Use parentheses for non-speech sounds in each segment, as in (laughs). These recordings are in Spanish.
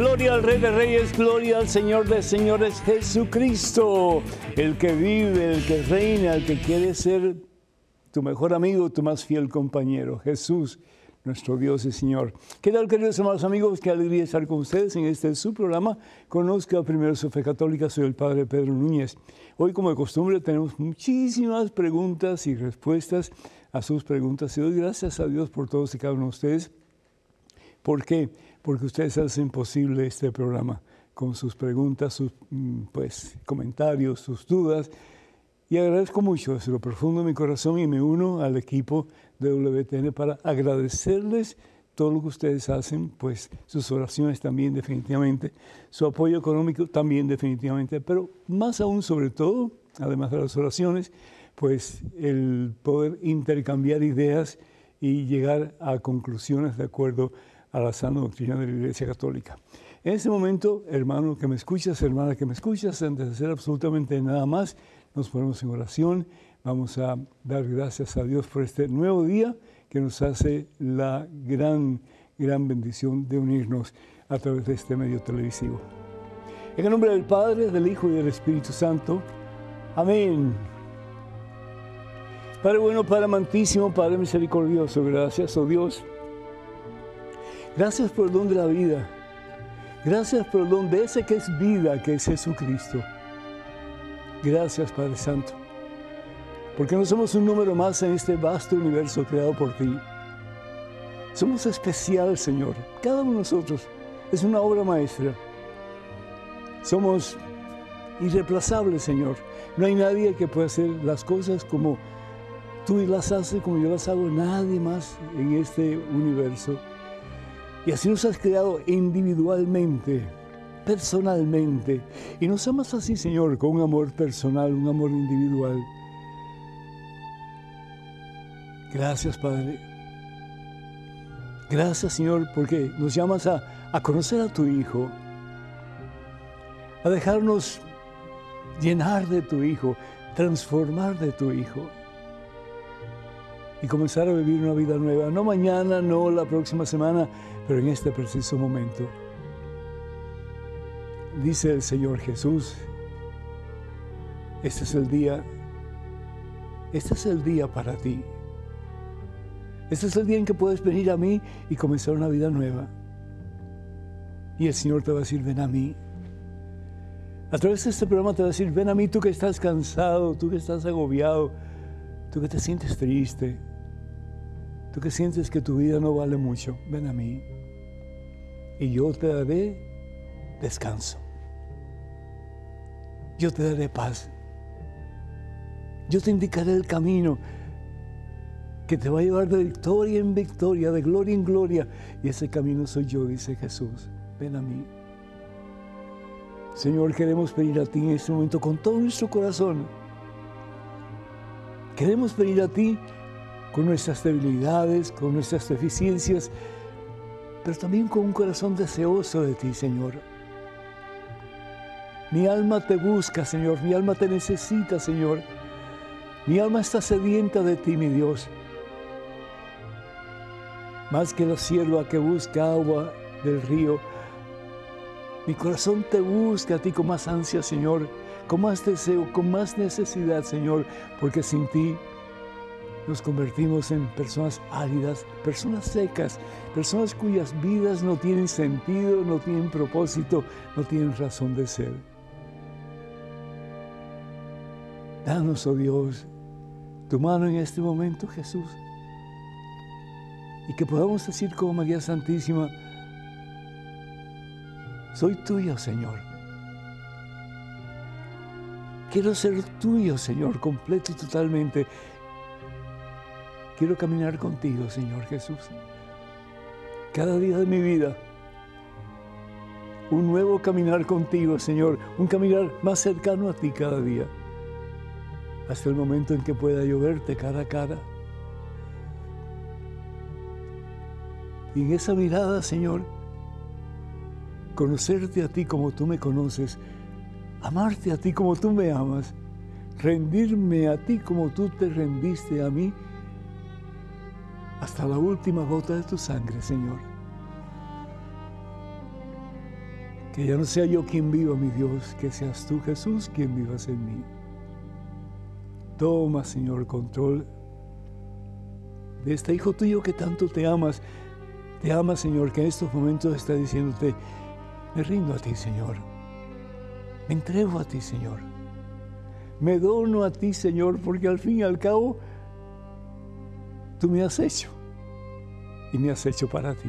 Gloria al Rey de Reyes, gloria al Señor de Señores, Jesucristo, el que vive, el que reina, el que quiere ser tu mejor amigo, tu más fiel compañero, Jesús, nuestro Dios y Señor. ¿Qué tal, queridos hermanos amigos? Qué alegría estar con ustedes en este su programa. Conozca primero su fe católica, soy el Padre Pedro Núñez. Hoy, como de costumbre, tenemos muchísimas preguntas y respuestas a sus preguntas y doy gracias a Dios por todos y cada uno de ustedes. ¿Por qué? porque ustedes hacen posible este programa con sus preguntas, sus mm, pues, comentarios, sus dudas. Y agradezco mucho desde lo profundo de mi corazón y me uno al equipo de WTN para agradecerles todo lo que ustedes hacen, pues sus oraciones también definitivamente, su apoyo económico también definitivamente, pero más aún sobre todo, además de las oraciones, pues el poder intercambiar ideas y llegar a conclusiones de acuerdo a la sana doctrina de la Iglesia Católica. En este momento, hermano que me escuchas, hermana que me escuchas, antes de hacer absolutamente nada más, nos ponemos en oración. Vamos a dar gracias a Dios por este nuevo día que nos hace la gran, gran bendición de unirnos a través de este medio televisivo. En el nombre del Padre, del Hijo y del Espíritu Santo. Amén. Padre bueno, Padre amantísimo, Padre misericordioso, gracias, oh Dios Gracias por el don de la vida. Gracias por el don de ese que es vida, que es Jesucristo. Gracias, Padre Santo. Porque no somos un número más en este vasto universo creado por ti. Somos especial, Señor. Cada uno de nosotros es una obra maestra. Somos irreemplazables, Señor. No hay nadie que pueda hacer las cosas como tú las haces, como yo las hago. Nadie más en este universo. Y así nos has creado individualmente, personalmente. Y nos amas así, Señor, con un amor personal, un amor individual. Gracias, Padre. Gracias, Señor, porque nos llamas a, a conocer a tu Hijo, a dejarnos llenar de tu Hijo, transformar de tu Hijo y comenzar a vivir una vida nueva. No mañana, no la próxima semana, pero en este preciso momento. Dice el Señor Jesús, este es el día, este es el día para ti. Este es el día en que puedes venir a mí y comenzar una vida nueva. Y el Señor te va a decir, ven a mí. A través de este programa te va a decir, ven a mí tú que estás cansado, tú que estás agobiado, tú que te sientes triste, Tú que sientes que tu vida no vale mucho, ven a mí y yo te daré descanso. Yo te daré paz. Yo te indicaré el camino que te va a llevar de victoria en victoria, de gloria en gloria. Y ese camino soy yo, dice Jesús. Ven a mí. Señor, queremos venir a ti en este momento con todo nuestro corazón. Queremos venir a ti con nuestras debilidades, con nuestras deficiencias, pero también con un corazón deseoso de ti, Señor. Mi alma te busca, Señor, mi alma te necesita, Señor. Mi alma está sedienta de ti, mi Dios. Más que la sierva que busca agua del río, mi corazón te busca a ti con más ansia, Señor, con más deseo, con más necesidad, Señor, porque sin ti nos convertimos en personas áridas, personas secas, personas cuyas vidas no tienen sentido, no tienen propósito, no tienen razón de ser. Danos, oh Dios, tu mano en este momento, Jesús, y que podamos decir como María Santísima, soy tuyo, Señor. Quiero ser tuyo, Señor, completo y totalmente. Quiero caminar contigo, Señor Jesús. Cada día de mi vida. Un nuevo caminar contigo, Señor. Un caminar más cercano a ti cada día. Hasta el momento en que pueda yo verte cara a cara. Y en esa mirada, Señor, conocerte a ti como tú me conoces, amarte a ti como tú me amas, rendirme a ti como tú te rendiste a mí hasta la última gota de tu sangre, Señor. Que ya no sea yo quien viva, mi Dios, que seas tú, Jesús, quien vivas en mí. Toma, Señor, control de este hijo tuyo que tanto te amas. Te ama, Señor, que en estos momentos está diciéndote, me rindo a ti, Señor. Me entrego a ti, Señor. Me dono a ti, Señor, porque al fin y al cabo tú me has hecho y me has hecho para ti.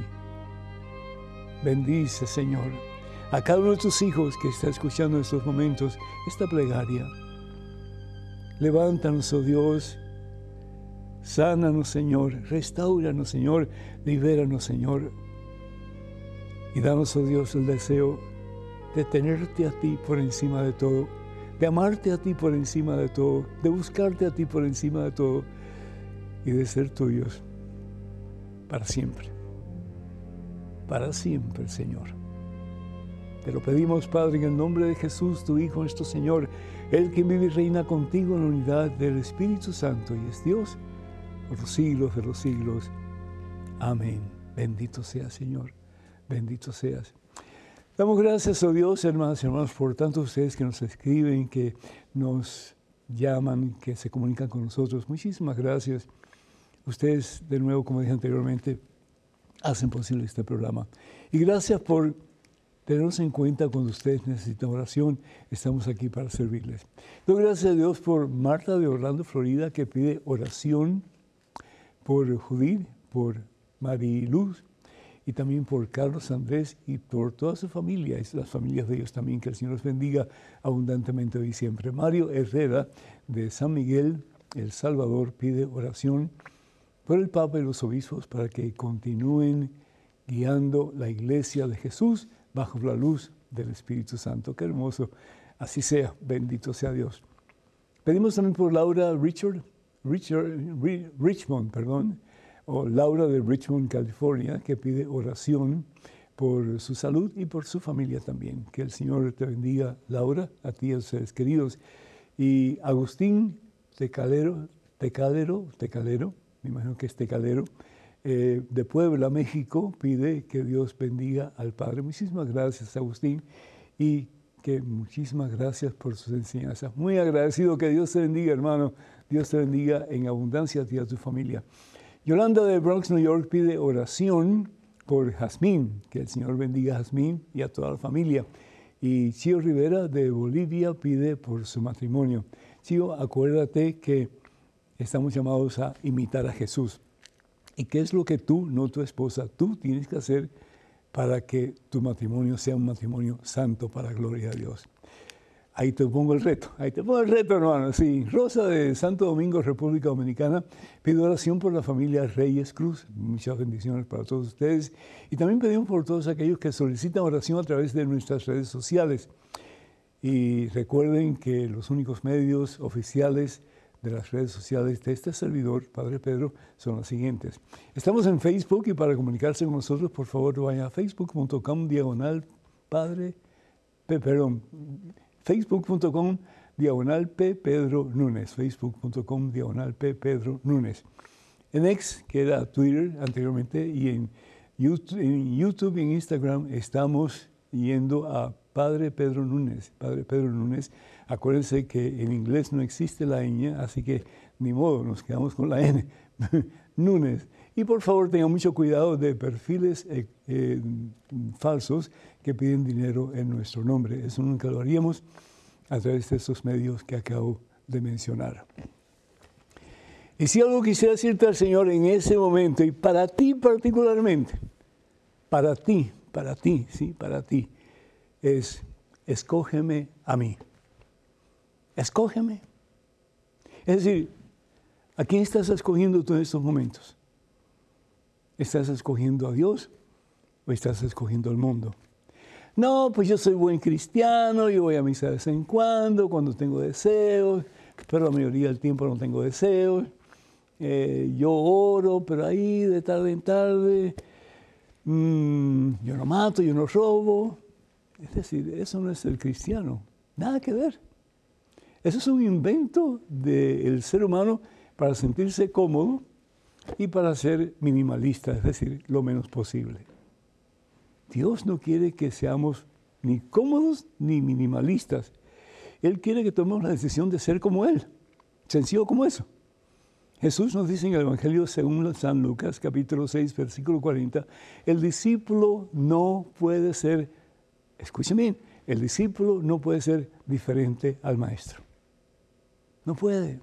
Bendice, Señor, a cada uno de tus hijos que está escuchando en estos momentos esta plegaria. Levántanos, oh Dios, sánanos, Señor, restauranos, Señor, libéranos, Señor, y danos, oh Dios, el deseo de tenerte a ti por encima de todo, de amarte a ti por encima de todo, de buscarte a ti por encima de todo y de ser tuyos para siempre. Para siempre, Señor. Te lo pedimos, Padre, en el nombre de Jesús, tu Hijo, nuestro Señor, el que vive y reina contigo en la unidad del Espíritu Santo y es Dios por los siglos de los siglos. Amén. Bendito sea, Señor. Bendito seas. Damos gracias a Dios, hermanas y hermanos, por tantos ustedes que nos escriben, que nos llaman, que se comunican con nosotros. Muchísimas gracias. Ustedes, de nuevo, como dije anteriormente, hacen posible este programa. Y gracias por tenernos en cuenta cuando ustedes necesitan oración. Estamos aquí para servirles. Doy gracias a Dios por Marta de Orlando, Florida, que pide oración por Judith, por Mariluz y también por Carlos Andrés y por toda su familia, y las familias de ellos también. Que el Señor los bendiga abundantemente hoy y siempre. Mario Herrera de San Miguel, El Salvador, pide oración por el Papa y los obispos para que continúen guiando la iglesia de Jesús bajo la luz del Espíritu Santo. Qué hermoso. Así sea. Bendito sea Dios. Pedimos también por Laura Richard, Richard Richmond, perdón, o Laura de Richmond, California, que pide oración por su salud y por su familia también. Que el Señor te bendiga, Laura, a ti a tus seres queridos. Y Agustín Tecalero, Tecalero, Tecalero, me imagino que es Tecalero, eh, de Puebla, México, pide que Dios bendiga al Padre. Muchísimas gracias, Agustín, y que muchísimas gracias por sus enseñanzas. Muy agradecido, que Dios te bendiga, hermano. Dios te bendiga en abundancia a ti y a tu familia. Yolanda de Bronx, New York, pide oración por Jazmín, que el Señor bendiga a Jazmín y a toda la familia. Y Chio Rivera de Bolivia pide por su matrimonio. Chio, acuérdate que estamos llamados a imitar a Jesús. ¿Y qué es lo que tú, no tu esposa, tú tienes que hacer para que tu matrimonio sea un matrimonio santo para gloria a Dios? Ahí te pongo el reto, ahí te pongo el reto, hermano. Sí, Rosa de Santo Domingo, República Dominicana, pide oración por la familia Reyes Cruz. Muchas bendiciones para todos ustedes. Y también pedimos por todos aquellos que solicitan oración a través de nuestras redes sociales. Y recuerden que los únicos medios oficiales de las redes sociales de este servidor, Padre Pedro, son los siguientes. Estamos en Facebook y para comunicarse con nosotros, por favor, vaya a facebook.com diagonal Padre, perdón, facebook.com diagonal P. Pedro Núñez, facebook.com diagonal P. Pedro Núñez. En X, que era Twitter anteriormente, y en YouTube, en YouTube y en Instagram estamos yendo a Padre Pedro Núñez. Padre Pedro Núñez, acuérdense que en inglés no existe la ñ, así que ni modo, nos quedamos con la N. (laughs) Núñez. Y por favor tengan mucho cuidado de perfiles eh, eh, falsos que piden dinero en nuestro nombre. Eso nunca lo haríamos a través de estos medios que acabo de mencionar. Y si algo quisiera decirte al Señor en ese momento, y para ti particularmente, para ti, para ti, sí, para ti, es, escógeme a mí. Escógeme. Es decir, ¿a quién estás escogiendo tú en estos momentos? ¿Estás escogiendo a Dios o estás escogiendo al mundo? No, pues yo soy buen cristiano, yo voy a misa de vez en cuando, cuando tengo deseos, pero la mayoría del tiempo no tengo deseos. Eh, yo oro, pero ahí de tarde en tarde, mm, yo no mato, yo no robo. Es decir, eso no es el cristiano, nada que ver. Eso es un invento del ser humano para sentirse cómodo y para ser minimalista, es decir, lo menos posible. Dios no quiere que seamos ni cómodos ni minimalistas. Él quiere que tomemos la decisión de ser como Él. Sencillo como eso. Jesús nos dice en el Evangelio según San Lucas, capítulo 6, versículo 40, el discípulo no puede ser, escuchen bien, el discípulo no puede ser diferente al maestro. No puede.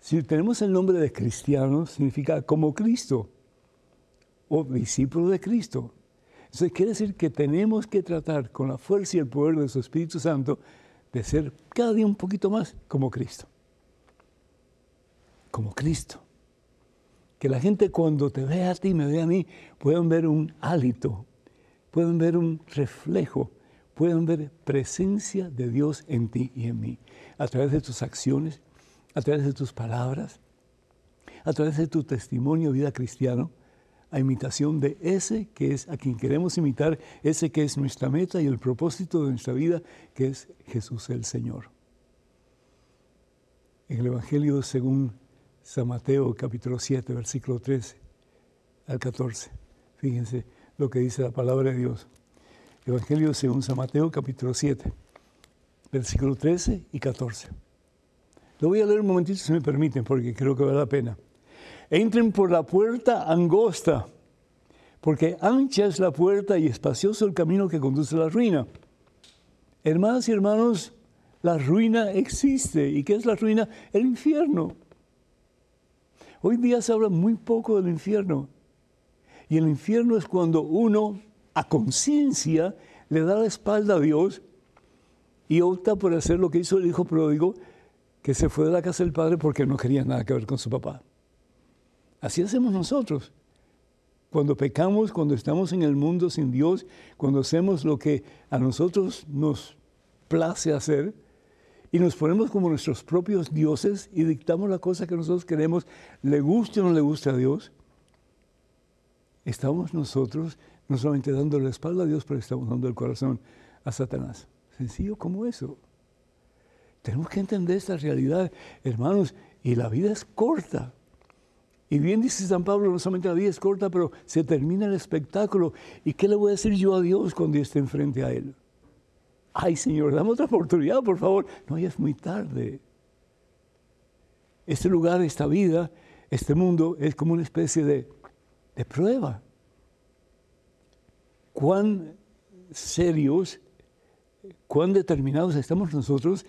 Si tenemos el nombre de cristiano, significa como Cristo o discípulo de Cristo. Eso quiere decir que tenemos que tratar con la fuerza y el poder de su Espíritu Santo de ser cada día un poquito más como Cristo como Cristo. Que la gente cuando te vea a ti, me vea a mí, puedan ver un hálito, puedan ver un reflejo, puedan ver presencia de Dios en ti y en mí, a través de tus acciones, a través de tus palabras, a través de tu testimonio vida cristiano, a imitación de ese que es a quien queremos imitar, ese que es nuestra meta y el propósito de nuestra vida, que es Jesús el Señor. En el Evangelio según San Mateo capítulo 7, versículo 13 al 14. Fíjense lo que dice la palabra de Dios. Evangelio según San Mateo capítulo 7, versículo 13 y 14. Lo voy a leer un momentito si me permiten, porque creo que vale la pena. Entren por la puerta angosta, porque ancha es la puerta y espacioso el camino que conduce a la ruina. Hermanas y hermanos, la ruina existe. ¿Y qué es la ruina? El infierno. Hoy día se habla muy poco del infierno. Y el infierno es cuando uno, a conciencia, le da la espalda a Dios y opta por hacer lo que hizo el hijo pródigo, que se fue de la casa del padre porque no quería nada que ver con su papá. Así hacemos nosotros. Cuando pecamos, cuando estamos en el mundo sin Dios, cuando hacemos lo que a nosotros nos place hacer, y nos ponemos como nuestros propios dioses y dictamos la cosa que nosotros queremos, le guste o no le guste a Dios, estamos nosotros no solamente dando la espalda a Dios, pero estamos dando el corazón a Satanás. Sencillo como eso. Tenemos que entender esta realidad, hermanos, y la vida es corta. Y bien dice San Pablo, no solamente la vida es corta, pero se termina el espectáculo. ¿Y qué le voy a decir yo a Dios cuando esté enfrente a Él? ay Señor, dame otra oportunidad, por favor. No, ya es muy tarde. Este lugar, esta vida, este mundo es como una especie de, de prueba. Cuán serios, cuán determinados estamos nosotros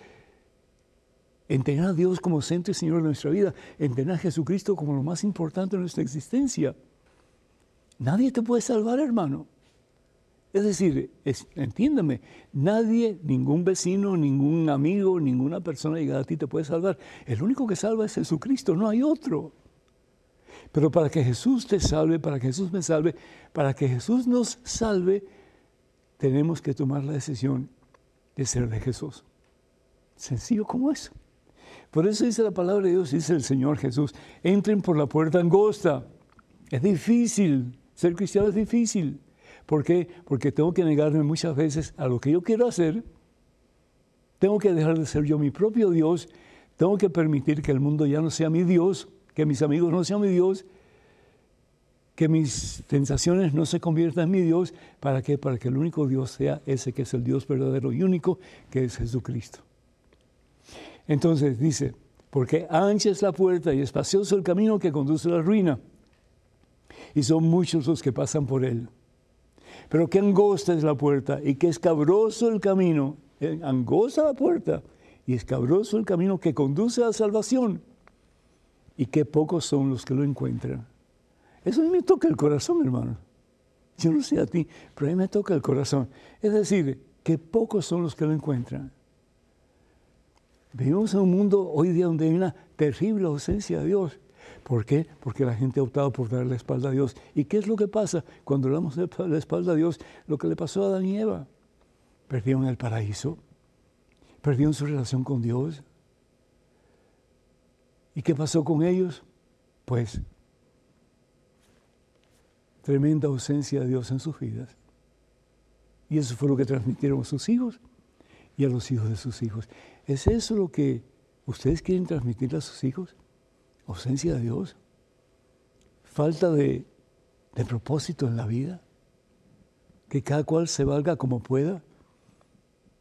en tener a Dios como centro y Señor de nuestra vida, en tener a Jesucristo como lo más importante de nuestra existencia. Nadie te puede salvar, hermano. Es decir, entiéndame, nadie, ningún vecino, ningún amigo, ninguna persona llegada a ti te puede salvar. El único que salva es Jesucristo, no hay otro. Pero para que Jesús te salve, para que Jesús me salve, para que Jesús nos salve, tenemos que tomar la decisión de ser de Jesús. Sencillo como eso. Por eso dice la palabra de Dios, dice el Señor Jesús, entren por la puerta angosta. Es difícil, ser cristiano es difícil. ¿Por qué? Porque tengo que negarme muchas veces a lo que yo quiero hacer. Tengo que dejar de ser yo mi propio Dios. Tengo que permitir que el mundo ya no sea mi Dios, que mis amigos no sean mi Dios, que mis sensaciones no se conviertan en mi Dios. ¿Para qué? Para que el único Dios sea ese que es el Dios verdadero y único, que es Jesucristo. Entonces dice, porque ancha es la puerta y espacioso el camino que conduce a la ruina, y son muchos los que pasan por él. Pero qué angosta es la puerta y qué escabroso el camino. Eh, angosta la puerta y escabroso el camino que conduce a la salvación. Y qué pocos son los que lo encuentran. Eso a mí me toca el corazón, hermano. Yo no sé a ti, pero a mí me toca el corazón. Es decir, qué pocos son los que lo encuentran. Vivimos en un mundo hoy día donde hay una terrible ausencia de Dios. ¿Por qué? Porque la gente ha optado por dar la espalda a Dios. ¿Y qué es lo que pasa cuando le damos la espalda a Dios? Lo que le pasó a Adán y Eva. Perdieron el paraíso, perdieron su relación con Dios. ¿Y qué pasó con ellos? Pues tremenda ausencia de Dios en sus vidas. Y eso fue lo que transmitieron a sus hijos y a los hijos de sus hijos. ¿Es eso lo que ustedes quieren transmitir a sus hijos? ausencia de Dios, falta de, propósito en la vida. que cada cual se valga como pueda.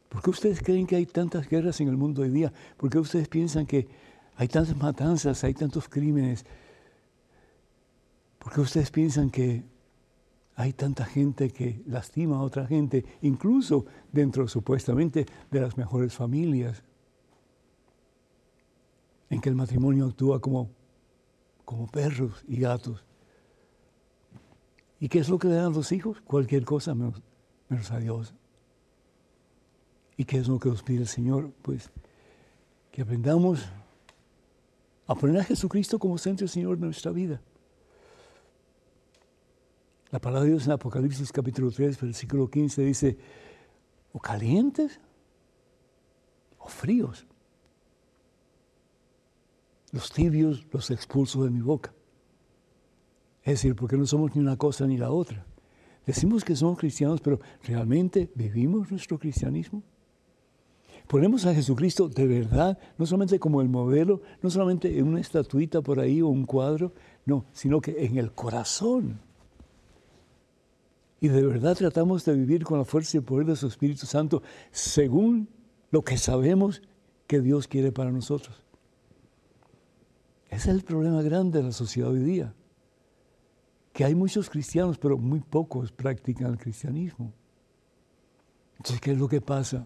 ¿Por qué ustedes creen que hay tantas guerras en el mundo hoy día? ¿Por qué ustedes piensan que hay tantas matanzas, hay tantos crímenes? ¿Por qué ustedes piensan que hay tanta gente que lastima a otra gente, incluso dentro supuestamente de las mejores familias? En que el matrimonio actúa como, como perros y gatos. ¿Y qué es lo que le dan los hijos? Cualquier cosa menos, menos a Dios. ¿Y qué es lo que nos pide el Señor? Pues que aprendamos a poner a Jesucristo como centro Señor de nuestra vida. La palabra de Dios en Apocalipsis capítulo 3, versículo 15 dice, o calientes o fríos. Los tibios los expulso de mi boca. Es decir, porque no somos ni una cosa ni la otra. Decimos que somos cristianos, pero ¿realmente vivimos nuestro cristianismo? Ponemos a Jesucristo de verdad, no solamente como el modelo, no solamente en una estatuita por ahí o un cuadro, no, sino que en el corazón. Y de verdad tratamos de vivir con la fuerza y el poder de su Espíritu Santo según lo que sabemos que Dios quiere para nosotros. Ese es el problema grande de la sociedad hoy día, que hay muchos cristianos, pero muy pocos practican el cristianismo. Entonces, ¿qué es lo que pasa?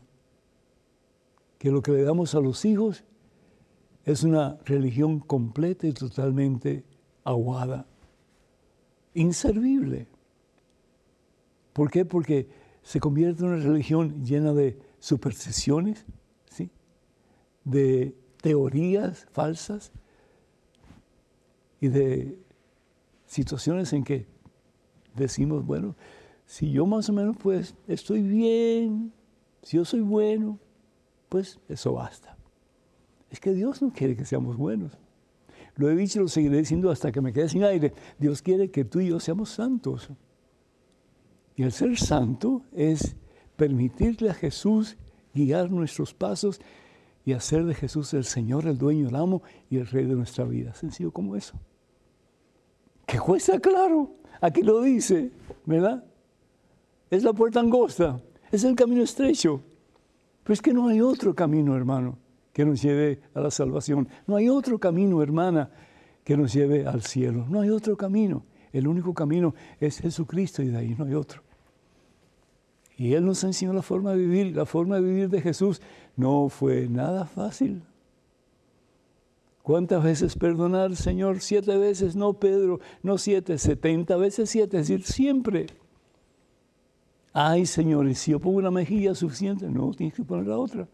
Que lo que le damos a los hijos es una religión completa y totalmente aguada, inservible. ¿Por qué? Porque se convierte en una religión llena de supersticiones, ¿sí? de teorías falsas y de situaciones en que decimos, bueno, si yo más o menos pues estoy bien, si yo soy bueno, pues eso basta. Es que Dios no quiere que seamos buenos. Lo he dicho y lo seguiré diciendo hasta que me quede sin aire. Dios quiere que tú y yo seamos santos. Y el ser santo es permitirle a Jesús guiar nuestros pasos y hacer de Jesús el Señor, el dueño, el amo y el rey de nuestra vida. Sencillo como eso. Que cuesta claro. Aquí lo dice, ¿verdad? Es la puerta angosta, es el camino estrecho. Pero es que no hay otro camino, hermano, que nos lleve a la salvación. No hay otro camino, hermana, que nos lleve al cielo. No hay otro camino. El único camino es Jesucristo y de ahí no hay otro. Y Él nos enseñó la forma de vivir. La forma de vivir de Jesús no fue nada fácil. ¿Cuántas veces perdonar, Señor? Siete veces, no Pedro, no siete, setenta veces siete, es decir, siempre. Ay, Señor, y si yo pongo una mejilla suficiente, no, tienes que poner la otra.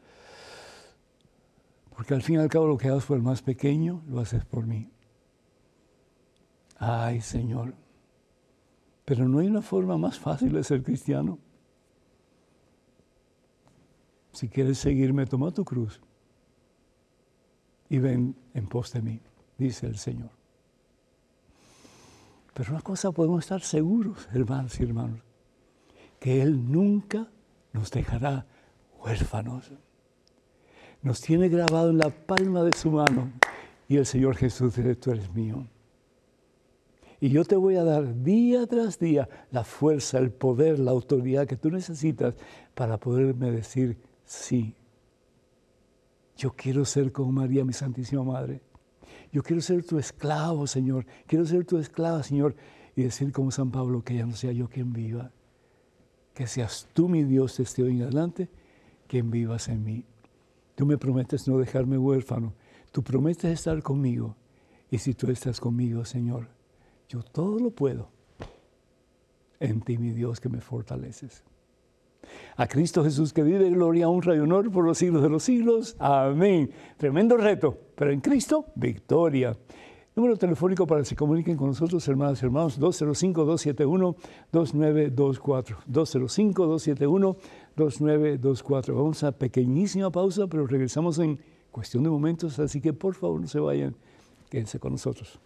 Porque al fin y al cabo lo que hagas por el más pequeño, lo haces por mí. Ay, Señor. Pero no hay una forma más fácil de ser cristiano. Si quieres seguirme, toma tu cruz y ven en pos de mí, dice el Señor. Pero una cosa podemos estar seguros, hermanos y hermanos que Él nunca nos dejará huérfanos. Nos tiene grabado en la palma de su mano y el Señor Jesús dice, tú eres mío. Y yo te voy a dar día tras día la fuerza, el poder, la autoridad que tú necesitas para poderme decir sí. Yo quiero ser como María, mi Santísima Madre. Yo quiero ser tu esclavo, Señor. Quiero ser tu esclava, Señor. Y decir como San Pablo, que ya no sea yo quien viva, que seas tú mi Dios desde hoy en adelante, quien vivas en mí. Tú me prometes no dejarme huérfano, tú prometes estar conmigo, y si tú estás conmigo, Señor, yo todo lo puedo en ti, mi Dios, que me fortaleces. A Cristo Jesús que vive gloria, honra y honor por los siglos de los siglos. Amén. Tremendo reto, pero en Cristo, victoria. Número telefónico para que se comuniquen con nosotros, hermanas y hermanos, 205-271-2924. 205-271-2924. Vamos a pequeñísima pausa, pero regresamos en cuestión de momentos, así que por favor no se vayan, quédense con nosotros.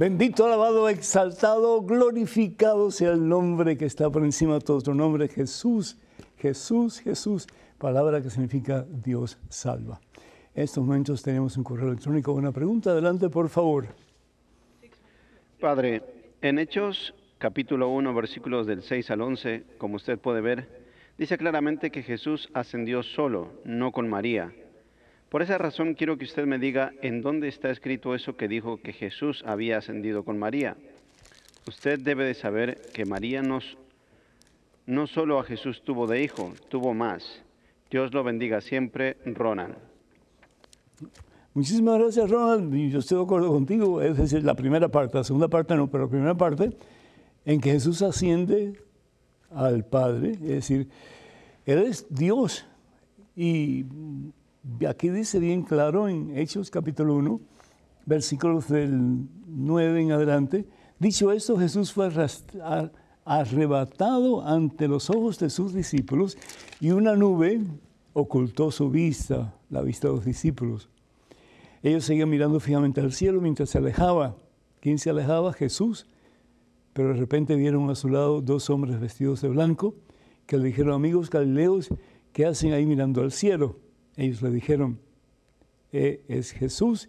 Bendito, alabado, exaltado, glorificado sea el nombre que está por encima de todo otro nombre, Jesús, Jesús, Jesús, palabra que significa Dios salva. En estos momentos tenemos un correo electrónico. Una pregunta, adelante por favor. Padre, en Hechos capítulo 1, versículos del 6 al 11, como usted puede ver, dice claramente que Jesús ascendió solo, no con María. Por esa razón quiero que usted me diga en dónde está escrito eso que dijo que Jesús había ascendido con María. Usted debe de saber que María no solo a Jesús tuvo de hijo, tuvo más. Dios lo bendiga siempre, Ronald. Muchísimas gracias, Ronald. Yo estoy de acuerdo contigo. Es decir, la primera parte, la segunda parte no, pero la primera parte en que Jesús asciende al Padre, es decir, Él es Dios. Y aquí dice bien claro en Hechos capítulo 1, versículos del 9 en adelante, dicho esto, Jesús fue arrebatado ante los ojos de sus discípulos y una nube ocultó su vista, la vista de los discípulos. Ellos seguían mirando fijamente al cielo mientras se alejaba. ¿Quién se alejaba? Jesús. Pero de repente vieron a su lado dos hombres vestidos de blanco que le dijeron, amigos galileos, ¿qué hacen ahí mirando al cielo? Ellos le dijeron, eh, es Jesús,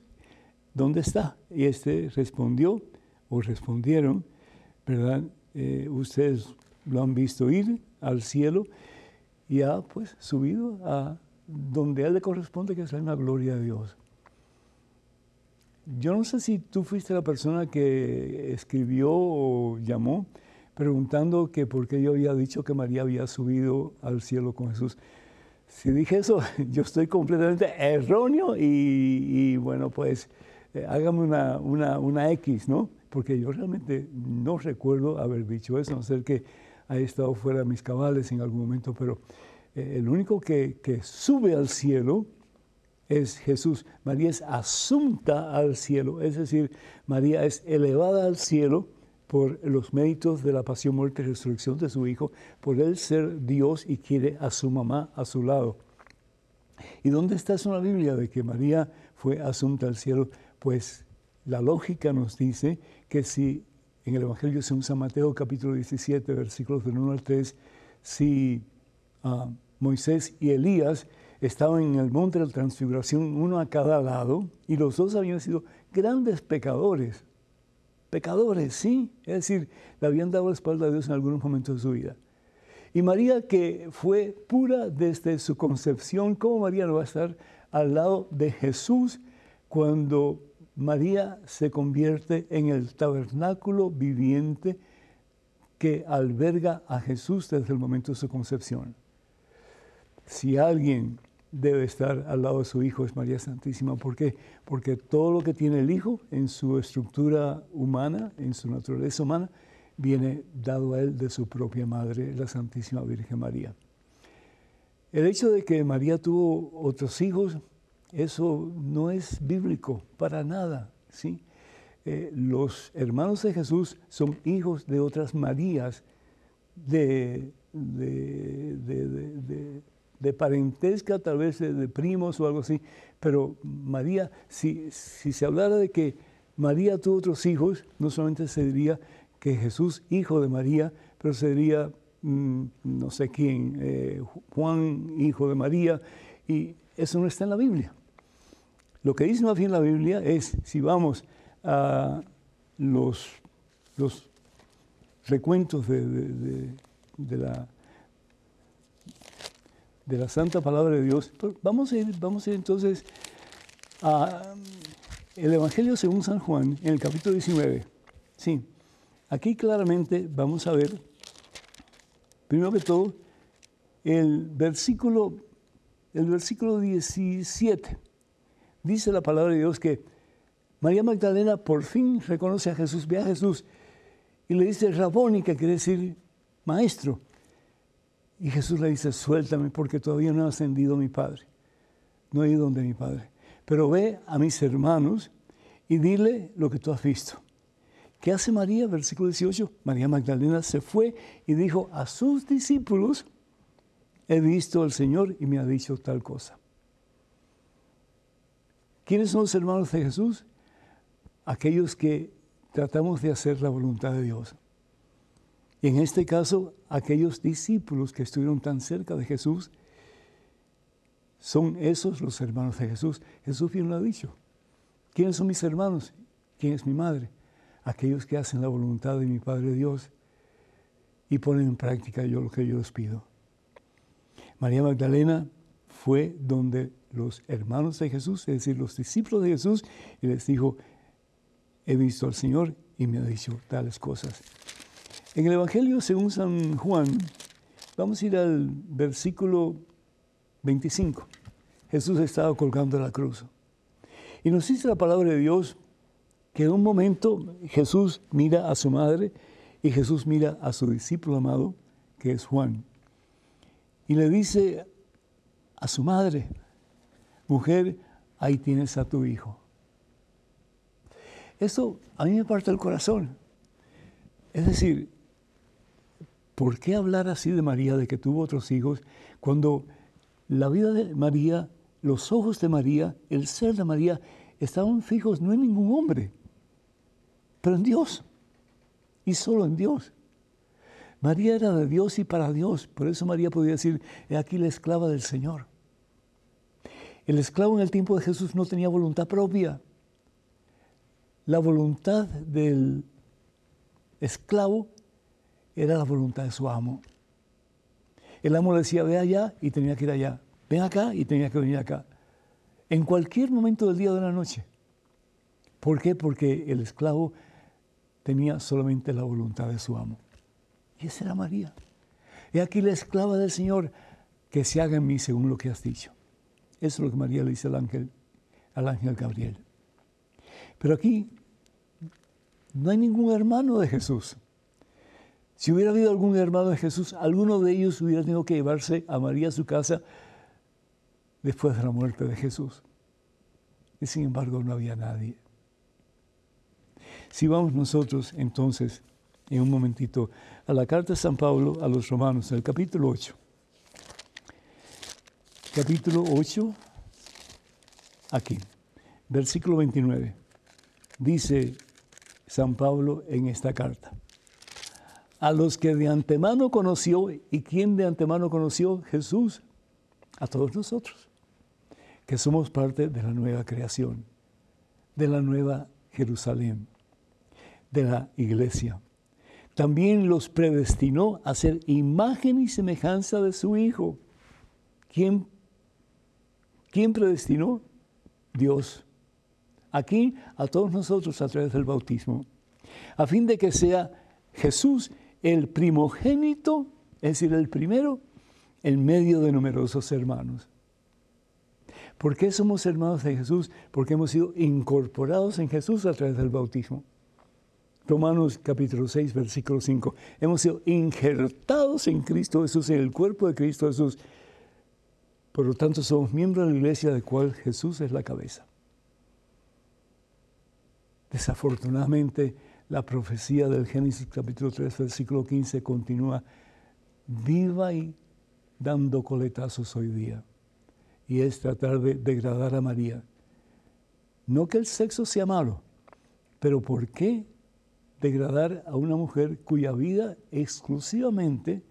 ¿dónde está? Y este respondió, o respondieron, ¿verdad? Eh, ustedes lo han visto ir al cielo y ha pues subido a donde a él le corresponde, que es la gloria de Dios. Yo no sé si tú fuiste la persona que escribió o llamó preguntando que por qué yo había dicho que María había subido al cielo con Jesús. Si dije eso, (laughs) yo estoy completamente erróneo y, bueno, pues eh, hágame una, una, X, ¿no? Porque yo realmente no recuerdo haber dicho eso, a no ser que haya estado fuera de mis cabales en algún momento, pero eh, el único que, que sube al cielo es Jesús. María es asunta al cielo, es decir, María es elevada al cielo por los méritos de la pasión, muerte y resurrección de su Hijo, por él ser Dios y quiere a su mamá a su lado. ¿Y dónde está eso en la Biblia de que María fue asunta al cielo? Pues la lógica nos dice que si en el Evangelio según San Mateo capítulo 17, versículos del 1 al 3, si ah, Moisés y Elías estaban en el monte de la transfiguración, uno a cada lado, y los dos habían sido grandes pecadores. Pecadores, sí. Es decir, le habían dado la espalda a Dios en algunos momentos de su vida. Y María, que fue pura desde su concepción, ¿cómo María no va a estar al lado de Jesús cuando María se convierte en el tabernáculo viviente que alberga a Jesús desde el momento de su concepción? Si alguien debe estar al lado de su Hijo es María Santísima. ¿Por qué? Porque todo lo que tiene el Hijo en su estructura humana, en su naturaleza humana, viene dado a él de su propia madre, la Santísima Virgen María. El hecho de que María tuvo otros hijos, eso no es bíblico para nada. ¿sí? Eh, los hermanos de Jesús son hijos de otras Marías, de, parentesca, tal vez de, primos o algo así, pero María, si, si se hablara de que María tuvo otros hijos, no solamente se diría que Jesús, hijo de María, pero se diría, mm, no sé quién, eh, Juan, hijo de María, y eso no está en la Biblia. Lo que dice más bien la Biblia es, si vamos a los, los recuentos de la de la Santa Palabra de Dios. vamos a ir, vamos a ir entonces a el Evangelio según San Juan, en el capítulo 19. Sí, aquí claramente vamos a ver, primero que todo, el versículo, el versículo 17. Dice la palabra de Dios que María Magdalena por fin reconoce a Jesús, ve a Jesús y le dice Rabóni, que quiere decir maestro. Y Jesús le dice, suéltame porque todavía no ha ascendido mi Padre. No he ido donde mi Padre. Pero ve a mis hermanos y dile lo que tú has visto. ¿Qué hace María? Versículo 18. María Magdalena se fue y dijo a sus discípulos, he visto al Señor y me ha dicho tal cosa. ¿Quiénes son los hermanos de Jesús? Aquellos que tratamos de hacer la voluntad de Dios. Y en este caso, aquellos discípulos que estuvieron tan cerca de Jesús, son esos los hermanos de Jesús. Jesús bien lo ha dicho. ¿Quiénes son mis hermanos? ¿Quién es mi madre? Aquellos que hacen la voluntad de mi Padre Dios y ponen en práctica yo lo que yo les pido. María Magdalena fue donde los hermanos de Jesús, es decir, los discípulos de Jesús, y les dijo, he visto al Señor y me ha dicho tales cosas. En el Evangelio según San Juan, vamos a ir al versículo 25. Jesús estaba colgando la cruz. Y nos dice la palabra de Dios que en un momento Jesús mira a su madre y Jesús mira a su discípulo amado, que es Juan. Y le dice a su madre, mujer, ahí tienes a tu hijo. Esto a mí me parte el corazón. Es decir, ¿por qué hablar así de María, de que tuvo otros hijos, cuando la vida de María, los ojos de María, el ser de María, estaban fijos no en ningún hombre, pero en Dios, y solo en Dios? María era de Dios y para Dios, por eso María podía decir, he aquí la esclava del Señor. El esclavo en el tiempo de Jesús no tenía voluntad propia. La voluntad del esclavo era la voluntad de su amo. El amo le decía, ve allá y tenía que ir allá. Ven acá y tenía que venir acá. En cualquier momento del día o de la noche. ¿Por qué? Porque el esclavo tenía solamente la voluntad de su amo. Y esa era María. Y aquí la esclava del Señor, que se haga en mí según lo que has dicho. Eso es lo que María le dice al ángel, al ángel Gabriel. Pero aquí no hay ningún hermano de Jesús. Si hubiera habido algún hermano de Jesús, alguno de ellos hubiera tenido que llevarse a María a su casa después de la muerte de Jesús. Y sin embargo no había nadie. Si vamos nosotros entonces, en un momentito, a la carta de San Pablo a los romanos, el capítulo 8. Capítulo 8, aquí, versículo 29. Dice San Pablo en esta carta a los que de antemano conoció, ¿y quién de antemano conoció? Jesús, a todos nosotros, que somos parte de la nueva creación, de la nueva Jerusalén, de la iglesia. También los predestinó a ser imagen y semejanza de su Hijo. ¿Quién, quién predestinó? Dios. Aquí a todos nosotros a través del bautismo, a fin de que sea Jesús el primogénito, es decir, el primero, en medio de numerosos hermanos. ¿Por qué somos hermanos de Jesús? Porque hemos sido incorporados en Jesús a través del bautismo. Romanos capítulo 6, versículo 5. Hemos sido injertados en Cristo Jesús, en el cuerpo de Cristo Jesús. Por lo tanto, somos miembros de la iglesia de cual Jesús es la cabeza. Desafortunadamente, la profecía del Génesis capítulo 3, versículo 15 continúa, viva y dando coletazos hoy día. Y es tratar de degradar a María. No que el sexo sea malo, pero ¿por qué degradar a una mujer cuya vida exclusivamente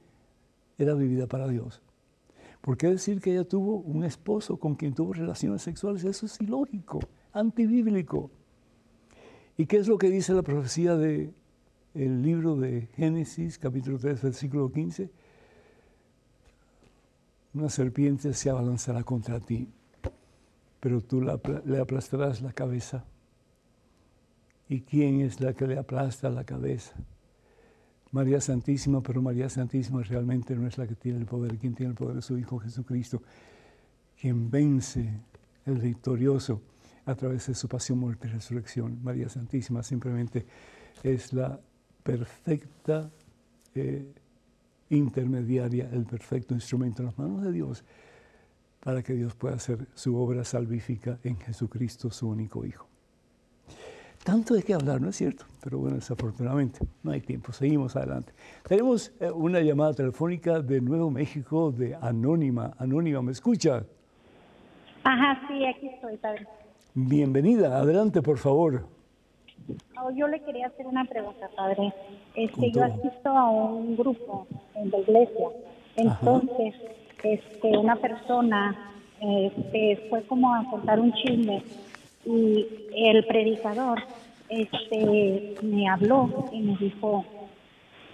era vivida para Dios? ¿Por qué decir que ella tuvo un esposo con quien tuvo relaciones sexuales? Eso es ilógico, antibíblico. ¿Y qué es lo que dice la profecía del el libro de Génesis, capítulo 3, versículo 15? Una serpiente se abalanzará contra ti, pero tú le aplastarás la cabeza. ¿Y quién es la que le aplasta la cabeza? María Santísima, pero María Santísima realmente no es la que tiene el poder. Quien tiene el poder es su Hijo Jesucristo, quien vence el victorioso a través de su pasión, muerte y resurrección. María Santísima simplemente es la perfecta eh, intermediaria, el perfecto instrumento en las manos de Dios para que Dios pueda hacer su obra salvífica en Jesucristo, su único Hijo. Tanto de qué hablar, ¿no es cierto? Pero bueno, desafortunadamente no hay tiempo. Seguimos adelante. Tenemos eh, una llamada telefónica de Nuevo México de Anónima. Anónima, ¿me escucha? Ajá, sí, aquí estoy, padre. Bienvenida, adelante por favor. Oh, yo le quería hacer una pregunta, padre. Este, yo asisto a un grupo en la iglesia. Entonces, este, una persona este, fue como a contar un chisme y el predicador este, me habló y me dijo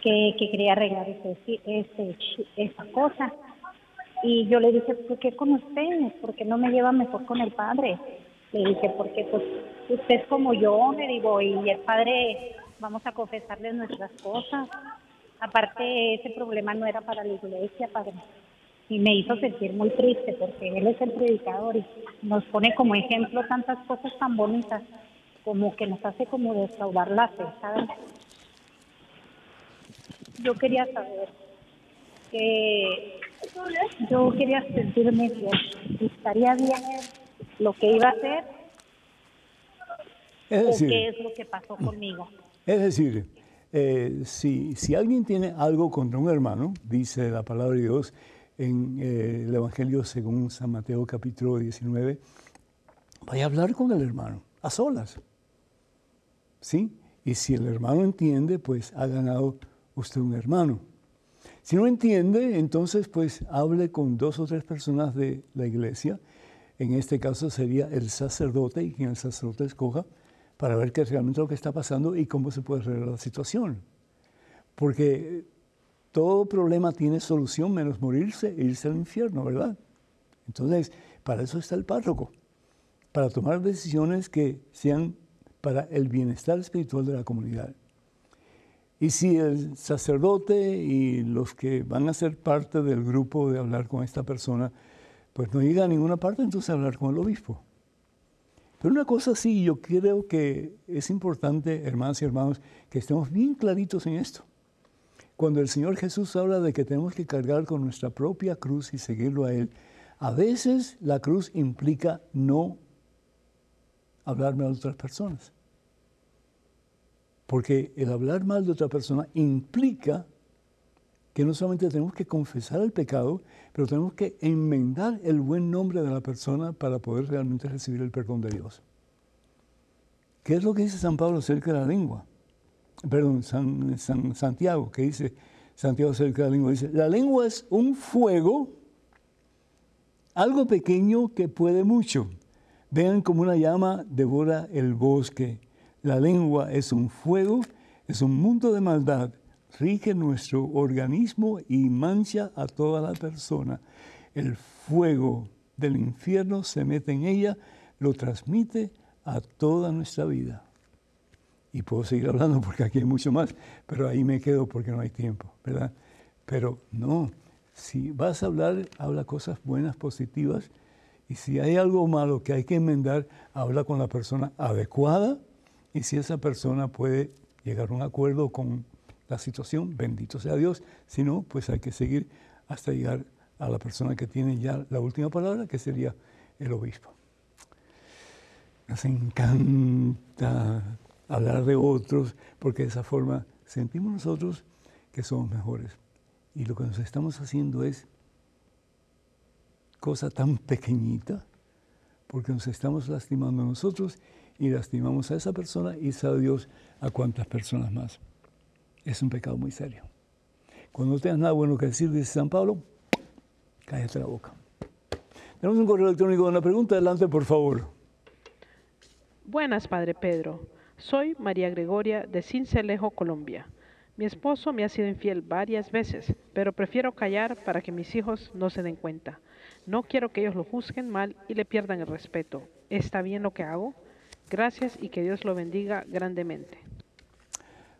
que, quería arreglar ese, ese, esa cosa. Y yo le dije, ¿por qué con ustedes? ¿Por qué no me lleva mejor con el padre? Le dije, porque pues usted es como yo, le digo, y el padre, vamos a confesarle nuestras cosas. Aparte, ese problema no era para la iglesia, padre. Y me hizo sentir muy triste porque él es el predicador y nos pone como ejemplo tantas cosas tan bonitas, como que nos hace como desahogar la fe, ¿sabes? Yo quería saber que yo quería sentirme bien. ¿Estaría bien lo que iba a hacer? Es ¿Qué es lo que pasó (clears throat) conmigo? Es decir, eh, si, si alguien tiene algo contra un hermano, dice la palabra de Dios en eh, el Evangelio según San Mateo capítulo 19, vaya a hablar con el hermano, a solas. ¿Sí? Y si el hermano entiende, pues ha ganado usted un hermano. Si no entiende, entonces pues hable con dos o tres personas de la iglesia. En este caso sería el sacerdote y quien el sacerdote escoja para ver qué es realmente lo que está pasando y cómo se puede arreglar la situación. Porque todo problema tiene solución menos morirse e irse al infierno, ¿verdad? Entonces, para eso está el párroco, para tomar decisiones que sean para el bienestar espiritual de la comunidad. Y si el sacerdote y los que van a ser parte del grupo de hablar con esta persona, pues no llega a ninguna parte, entonces hablar con el obispo. Pero una cosa sí, yo creo que es importante, hermanas y hermanos, que estemos bien claritos en esto. Cuando el Señor Jesús habla de que tenemos que cargar con nuestra propia cruz y seguirlo a Él, a veces la cruz implica no hablarme a otras personas. Porque el hablar mal de otra persona implica que no solamente tenemos que confesar el pecado, pero tenemos que enmendar el buen nombre de la persona para poder realmente recibir el perdón de Dios. ¿Qué es lo que dice San Pablo acerca de la lengua? Perdón, San, Santiago, que dice Santiago acerca de la lengua. Dice, la lengua es un fuego, algo pequeño que puede mucho. Vean como una llama devora el bosque. La lengua es un fuego, es un mundo de maldad, rige nuestro organismo y mancha a toda la persona. El fuego del infierno se mete en ella, lo transmite a toda nuestra vida. Y puedo seguir hablando porque aquí hay mucho más, pero ahí me quedo porque no hay tiempo, ¿verdad? Pero no, si vas a hablar, habla cosas buenas, positivas, y si hay algo malo que hay que enmendar, habla con la persona adecuada y si esa persona puede llegar a un acuerdo con la situación, bendito sea Dios. Si no, pues hay que seguir hasta llegar a la persona que tiene ya la última palabra, que sería el obispo. Nos encanta hablar de otros, porque de esa forma sentimos nosotros que somos mejores. Y lo que nos estamos haciendo es cosa tan pequeñita, porque nos estamos lastimando nosotros y lastimamos a esa persona y sabe Dios a cuántas personas más. Es un pecado muy serio. Cuando no tengas nada bueno que decir, dice San Pablo, cállate la boca. Tenemos un correo electrónico con una pregunta. Adelante, por favor. Buenas, Padre Pedro. Soy María Gregoria de Cincelejo, Colombia. Mi esposo me ha sido infiel varias veces, pero prefiero callar para que mis hijos no se den cuenta. No quiero que ellos lo juzguen mal y le pierdan el respeto. ¿Está bien lo que hago? Gracias y que Dios lo bendiga grandemente.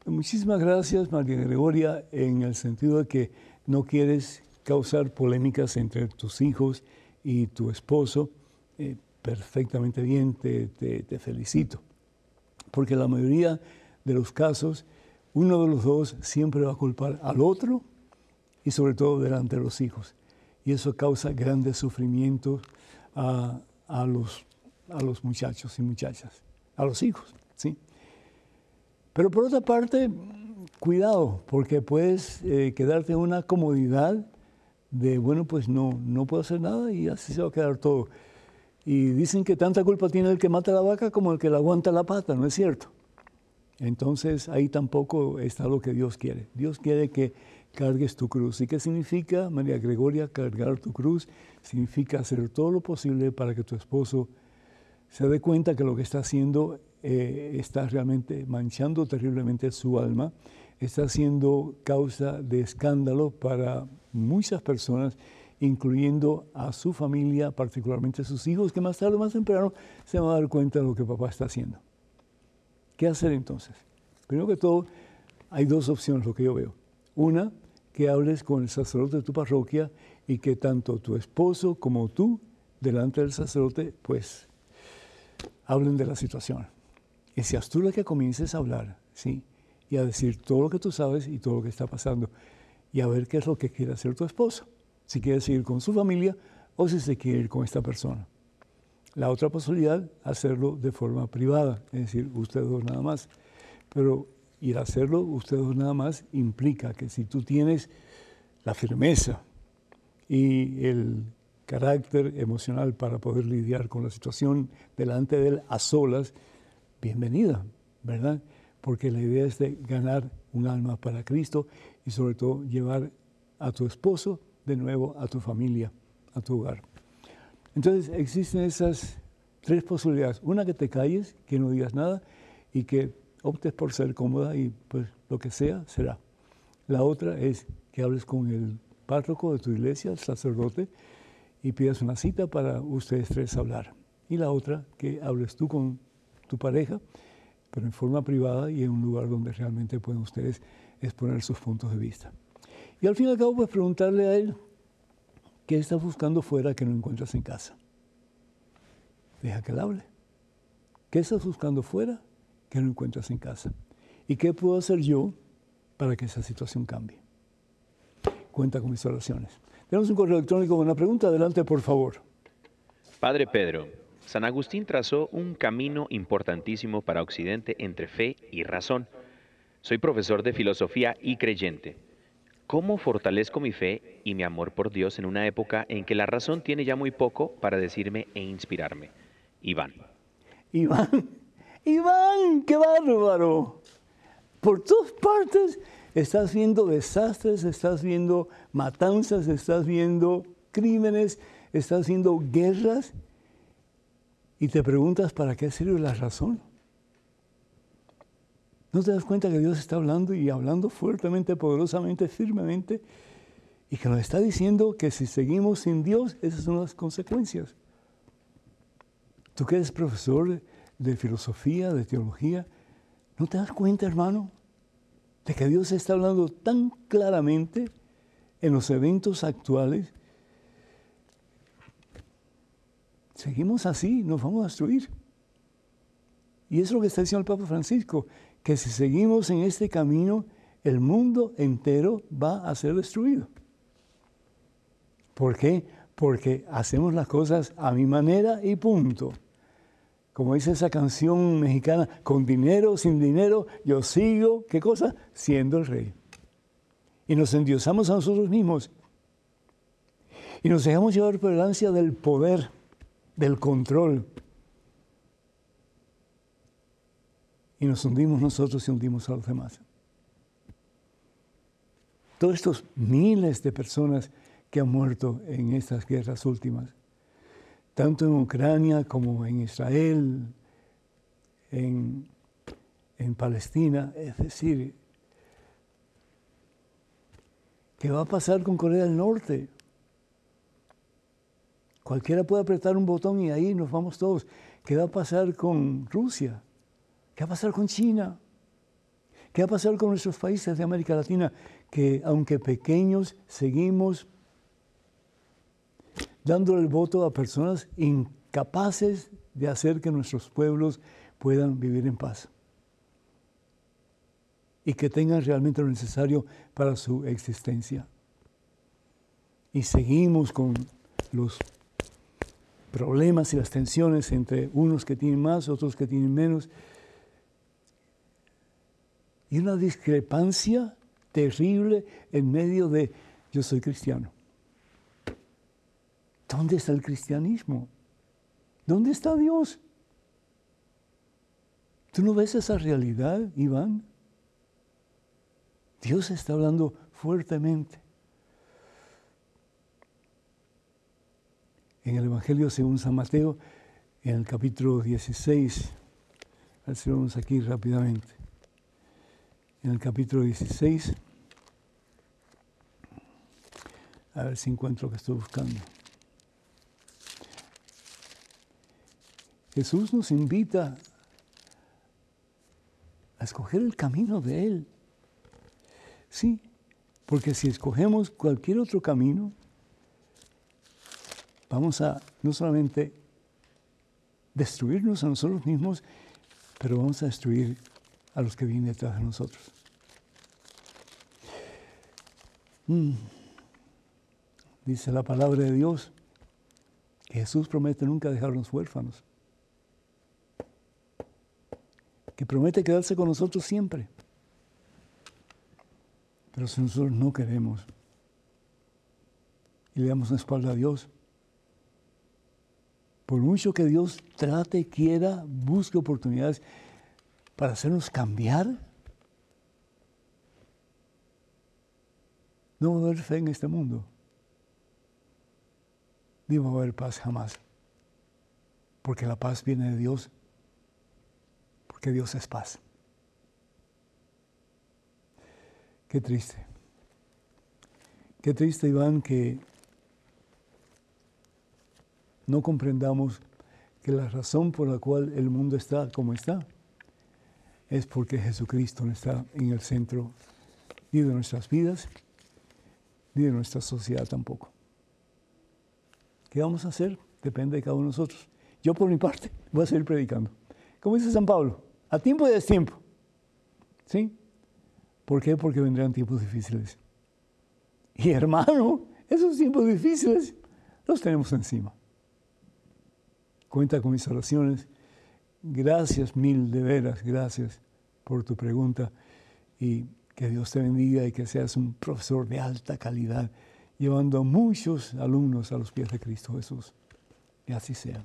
Muchísimas gracias, María Gregoria, en el sentido de que no quieres causar polémicas entre tus hijos y tu esposo. Eh, perfectamente bien, te, felicito. Porque la mayoría de los casos, uno de los dos siempre va a culpar al otro y sobre todo delante de los hijos. Y eso causa grandes sufrimientos a los muchachos y muchachas, a los hijos, ¿sí? Pero por otra parte, cuidado, porque puedes eh, quedarte en una comodidad de, bueno, pues no, no puedo hacer nada y así se va a quedar todo. Y dicen que tanta culpa tiene el que mata la vaca como el que la aguanta la pata, ¿no es cierto? entonces ahí tampoco está lo que Dios quiere. Dios quiere que cargues tu cruz. ¿Y qué significa, María Gregoria, cargar tu cruz? Significa hacer todo lo posible para que tu esposo se dé cuenta que lo que está haciendo eh, está realmente manchando terriblemente su alma, está siendo causa de escándalo para muchas personas, incluyendo a su familia, particularmente a sus hijos, que más tarde más temprano se van a dar cuenta de lo que papá está haciendo. ¿Qué hacer entonces? Primero que todo, hay dos opciones, lo que yo veo. Una, que hables con el sacerdote de tu parroquia y que tanto tu esposo como tú, delante del sacerdote, pues hablen de la situación. Y seas tú la que comiences a hablar, ¿sí? Y a decir todo lo que tú sabes y todo lo que está pasando. Y a ver qué es lo que quiere hacer tu esposo. Si quiere seguir con su familia o si se quiere ir con esta persona. La otra posibilidad, hacerlo de forma privada, es decir, ustedes dos nada más. Pero ir a hacerlo ustedes dos nada más implica que si tú tienes la firmeza y el carácter emocional para poder lidiar con la situación delante de él a solas, bienvenida, ¿verdad? Porque la idea es de ganar un alma para Cristo y sobre todo llevar a tu esposo de nuevo a tu familia, a tu hogar. Entonces existen esas tres posibilidades. Una, que te calles, que no digas nada y que optes por ser cómoda y pues lo que sea será. La otra es que hables con el párroco de tu iglesia, el sacerdote, y pidas una cita para ustedes tres hablar. Y la otra, que hables tú con tu pareja, pero en forma privada y en un lugar donde realmente pueden ustedes exponer sus puntos de vista. Y al fin y al cabo, pues preguntarle a él ¿Qué estás buscando fuera que no encuentras en casa? Deja que él hable. ¿Qué estás buscando fuera que no encuentras en casa? ¿Y qué puedo hacer yo para que esa situación cambie? Cuenta con mis oraciones. Tenemos un correo electrónico con una pregunta. Adelante, por favor. Padre Pedro, San Agustín trazó un camino importantísimo para Occidente entre fe y razón. Soy profesor de filosofía y creyente. ¿Cómo fortalezco mi fe y mi amor por Dios en una época en que la razón tiene ya muy poco para decirme e inspirarme? Iván. Iván, Iván, qué bárbaro. Por todas partes estás viendo desastres, estás viendo matanzas, estás viendo crímenes, estás viendo guerras y te preguntas para qué sirve la razón. ¿No te das cuenta que Dios está hablando y hablando fuertemente, poderosamente, firmemente? Y que nos está diciendo que si seguimos sin Dios, esas son las consecuencias. Tú que eres profesor de filosofía, de teología, ¿no te das cuenta, hermano, de que Dios está hablando tan claramente en los eventos actuales? Seguimos así, nos vamos a destruir. Y es lo que está diciendo el Papa Francisco que si seguimos en este camino, el mundo entero va a ser destruido. ¿Por qué? Porque hacemos las cosas a mi manera y punto. Como dice esa canción mexicana, con dinero, sin dinero, yo sigo, ¿qué cosa? Siendo el rey. Y nos endiosamos a nosotros mismos. Y nos dejamos llevar por el ansia del poder, del control, y nos hundimos nosotros y hundimos a los demás. Todos estos miles de personas que han muerto en estas guerras últimas, tanto en Ucrania como en Israel, en, en Palestina, es decir, ¿qué va a pasar con Corea del Norte? Cualquiera puede apretar un botón y ahí nos vamos todos. ¿Qué va a pasar con Rusia? ¿Qué va a pasar con China? ¿Qué va a pasar con nuestros países de América Latina? Que aunque pequeños, seguimos dándole el voto a personas incapaces de hacer que nuestros pueblos puedan vivir en paz y que tengan realmente lo necesario para su existencia. Y seguimos con los problemas y las tensiones entre unos que tienen más, otros que tienen menos, y una discrepancia terrible en medio de yo soy cristiano. ¿Dónde está el cristianismo? ¿Dónde está Dios? ¿Tú no ves esa realidad, Iván? Dios está hablando fuertemente. En el Evangelio según San Mateo, en el capítulo 16, a ver si vamos aquí rápidamente. En el capítulo 16, a ver si encuentro lo que estoy buscando. Jesús nos invita a escoger el camino de Él. Sí, porque si escogemos cualquier otro camino, vamos a no solamente destruirnos a nosotros mismos, pero vamos a destruir a los que vienen detrás de nosotros. Mm. Dice la palabra de Dios que Jesús promete nunca dejarnos huérfanos, que promete quedarse con nosotros siempre. Pero si nosotros no queremos y le damos una espalda a Dios, por mucho que Dios trate, quiera, busque oportunidades para hacernos cambiar, no va a haber fe en este mundo. Ni va a haber paz jamás. Porque la paz viene de Dios. Porque Dios es paz. Qué triste. Qué triste, Iván, que no comprendamos que la razón por la cual el mundo está como está es porque Jesucristo no está en el centro ni de nuestras vidas, ni de nuestra sociedad tampoco. ¿Qué vamos a hacer? Depende de cada uno de nosotros. Yo por mi parte voy a seguir predicando. Como dice San Pablo, a tiempo y a destiempo. ¿Sí? ¿Por qué? Porque vendrán tiempos difíciles. Y hermano, esos tiempos difíciles los tenemos encima. Cuenta con mis oraciones. Gracias mil de veras, gracias por tu pregunta y que Dios te bendiga y que seas un profesor de alta calidad, llevando a muchos alumnos a los pies de Cristo Jesús. Y así sea.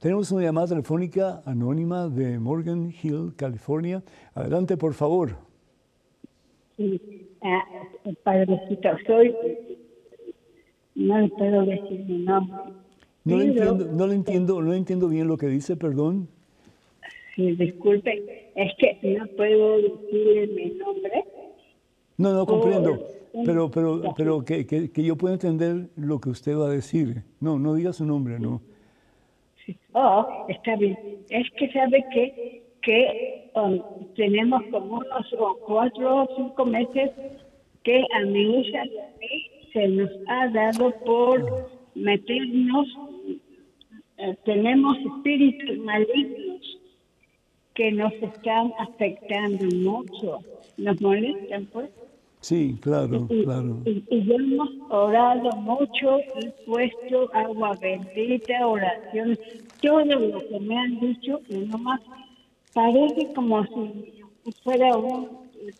Tenemos una llamada telefónica anónima de Morgan Hill, California. Adelante, por favor. Sí, uh, padrecito, soy, no puedo decir mi nombre. No, le entiendo, no le entiendo, no entiendo bien lo que dice, perdón. Sí, disculpe, es que no puedo decirle mi nombre. No, no comprendo, pero, pero, pero que, que, que, yo pueda entender lo que usted va a decir. No, no diga su nombre, no. Sí. Oh, está bien. Es que sabe que, que um, tenemos como unos cuatro o cinco meses que a mi hija y a mí se nos ha dado por meternos, eh, tenemos espíritus malignos que nos están afectando mucho, nos molestan pues. Sí, claro, y, claro. Y, y, hemos orado mucho, he puesto agua bendita, oración, todo lo que me han dicho, y nomás parece como si fuera un,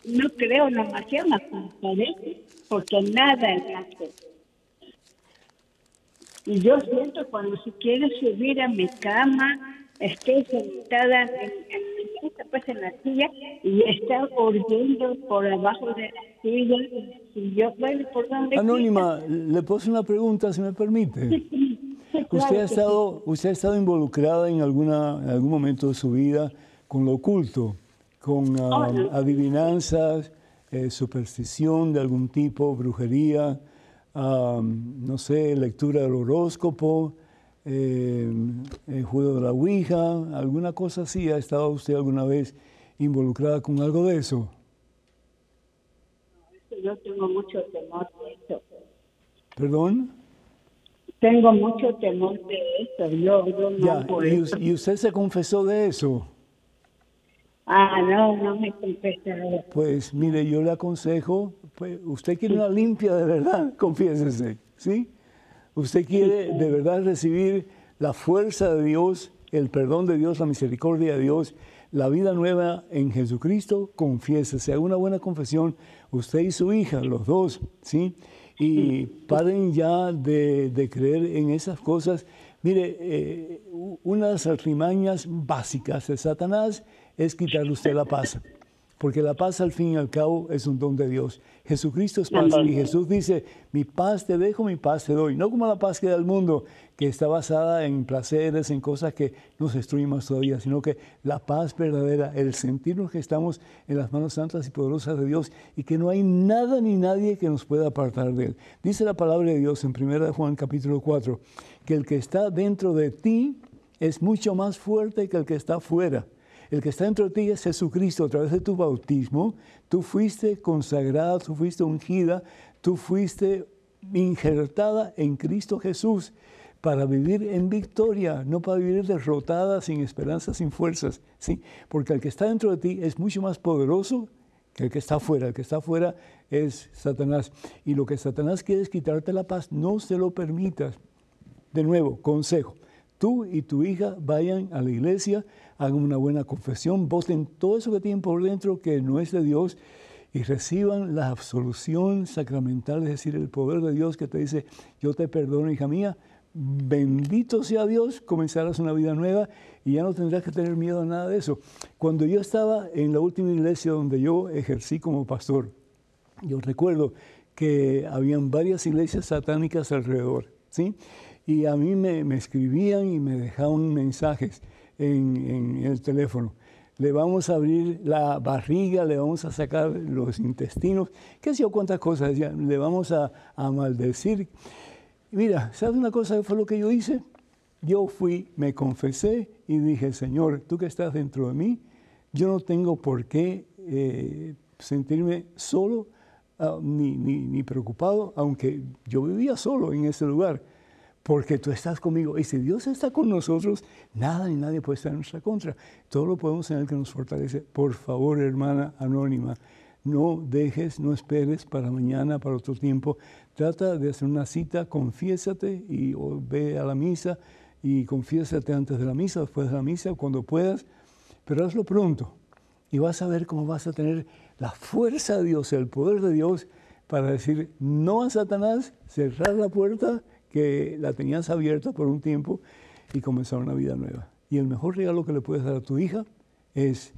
no creo, nomás llama, parece, porque nada hace. Y yo siento cuando si quiero subir a mi cama, estoy sentada en, en pues en la silla, y está horriendo por abajo de la silla. Y yo, bueno, ¿por dónde? Anónima, le puedo hacer una pregunta, si me permite. Sí, sí, claro ¿Usted, ha estado, ¿Usted ha estado involucrada en, alguna, en algún momento de su vida con lo oculto, con um, Oh, no. adivinanzas, eh, superstición de algún tipo, brujería, um, no sé, lectura del horóscopo, eh, el juego de la Ouija, alguna cosa así? ¿Ha estado usted alguna vez involucrada con algo de eso? Yo tengo mucho temor de eso. ¿Perdón? Tengo mucho temor de eso. Yo, yo no Ya, por y, eso. us- y usted se confesó de eso. Ah, no, no me confesaba. Pues mire, yo le aconsejo, pues, usted quiere una limpia de verdad, (laughs) confiésese, ¿sí? Usted quiere de verdad recibir la fuerza de Dios, el perdón de Dios, la misericordia de Dios, la vida nueva en Jesucristo, confiésese, haga una buena confesión, usted y su hija, los dos, ¿sí? Y paren ya de, de creer en esas cosas. Mire, eh, una de las artimañas básicas de Satanás es quitarle usted la paz porque la paz al fin y al cabo es un don de Dios. Jesucristo es paz y Jesús dice, mi paz te dejo, mi paz te doy. No como la paz que da el mundo, que está basada en placeres, en cosas que nos destruyen más todavía, sino que la paz verdadera, el sentirnos que estamos en las manos santas y poderosas de Dios y que no hay nada ni nadie que nos pueda apartar de Él. Dice la palabra de Dios en 1 Juan capítulo 4, que el que está dentro de ti es mucho más fuerte que el que está fuera. El que está dentro de ti es Jesucristo. A través de tu bautismo, tú fuiste consagrada, tú fuiste ungida, tú fuiste injertada en Cristo Jesús para vivir en victoria, no para vivir derrotada, sin esperanza, sin fuerzas. ¿sí? Porque el que está dentro de ti es mucho más poderoso que el que está afuera. El que está afuera es Satanás. Y lo que Satanás quiere es quitarte la paz. No se lo permitas. De nuevo, consejo. Tú y tu hija vayan a la iglesia, hagan una buena confesión, voten todo eso que tienen por dentro que no es de Dios y reciban la absolución sacramental, es decir, el poder de Dios que te dice, yo te perdono, hija mía, bendito sea Dios, comenzarás una vida nueva y ya no tendrás que tener miedo a nada de eso. Cuando yo estaba en la última iglesia donde yo ejercí como pastor, yo recuerdo que habían varias iglesias satánicas alrededor, ¿sí? Y a mí me, me escribían y me dejaban mensajes en, el teléfono. Le vamos a abrir la barriga, le vamos a sacar los intestinos, qué sé yo cuántas cosas, le vamos a, a maldecir. Mira, ¿sabes una cosa que fue lo que yo hice? Yo fui, me confesé y dije, Señor, tú que estás dentro de mí, yo no tengo por qué eh, sentirme solo ah, ni, ni, ni, preocupado, aunque yo vivía solo en ese lugar porque tú estás conmigo. Y si Dios está con nosotros, nada ni nadie puede estar en nuestra contra. Todo lo podemos tener que nos fortalece. Por favor, hermana anónima, no dejes, no esperes para mañana, para otro tiempo. Trata de hacer una cita, confiésate y ve a la misa y confiésate antes de la misa, después de la misa, cuando puedas, pero hazlo pronto. Y vas a ver cómo vas a tener la fuerza de Dios, el poder de Dios para decir no a Satanás, cerrar la puerta que la tenías abierta por un tiempo y comenzar una vida nueva. Y el mejor regalo que le puedes dar a tu hija es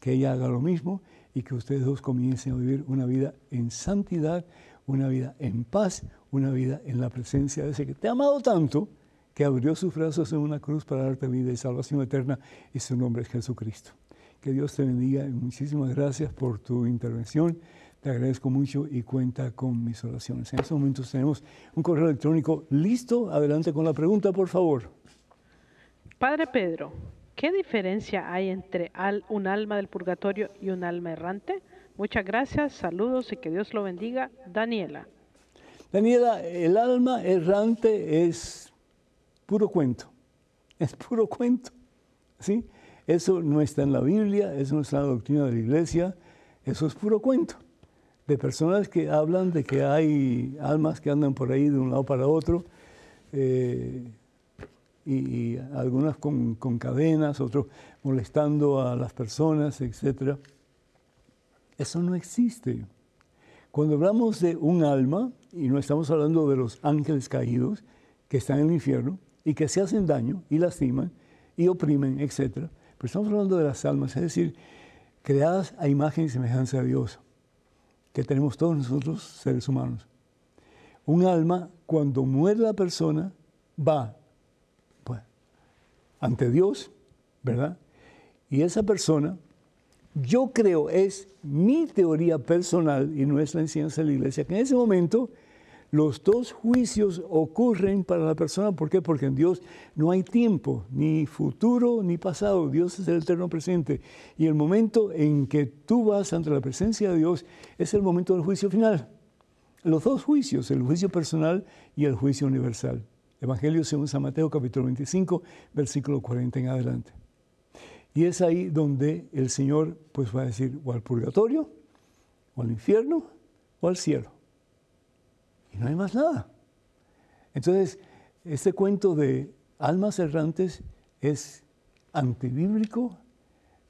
que ella haga lo mismo y que ustedes dos comiencen a vivir una vida en santidad, una vida en paz, una vida en la presencia de ese que te ha amado tanto que abrió sus brazos en una cruz para darte vida y salvación eterna y su nombre es Jesucristo. Que Dios te bendiga y muchísimas gracias por tu intervención. Te agradezco mucho y cuenta con mis oraciones. En estos momentos tenemos un correo electrónico listo. Adelante con la pregunta, por favor. Padre Pedro, ¿qué diferencia hay entre un alma del purgatorio y un alma errante? Muchas gracias, saludos y que Dios lo bendiga. Daniela. Daniela, el alma errante es puro cuento. Es puro cuento. ¿sí? Eso no está en la Biblia, eso no está en la doctrina de la iglesia, eso es puro cuento de personas que hablan de que hay almas que andan por ahí de un lado para otro, eh, y, algunas con, cadenas, otros molestando a las personas, etc. Eso no existe. Cuando hablamos de un alma, y no estamos hablando de los ángeles caídos que están en el infierno y que se hacen daño y lastiman y oprimen, etc. Pero estamos hablando de las almas, es decir, creadas a imagen y semejanza de Dios que tenemos todos nosotros seres humanos. Un alma, cuando muere la persona, va pues, ante Dios, ¿verdad? Y esa persona, yo creo, es mi teoría personal y no es la enseñanza de la iglesia, que en ese momento los dos juicios ocurren para la persona. ¿Por qué? Porque en Dios no hay tiempo, ni futuro ni pasado. Dios es el eterno presente. Y el momento en que tú vas ante la presencia de Dios es el momento del juicio final. Los dos juicios, el juicio personal y el juicio universal. Evangelio según San Mateo capítulo 25, versículo 40 en adelante. Y es ahí donde el Señor pues va a decir o al purgatorio, o al infierno, o al cielo no hay más nada. Entonces, este cuento de almas errantes es antibíblico,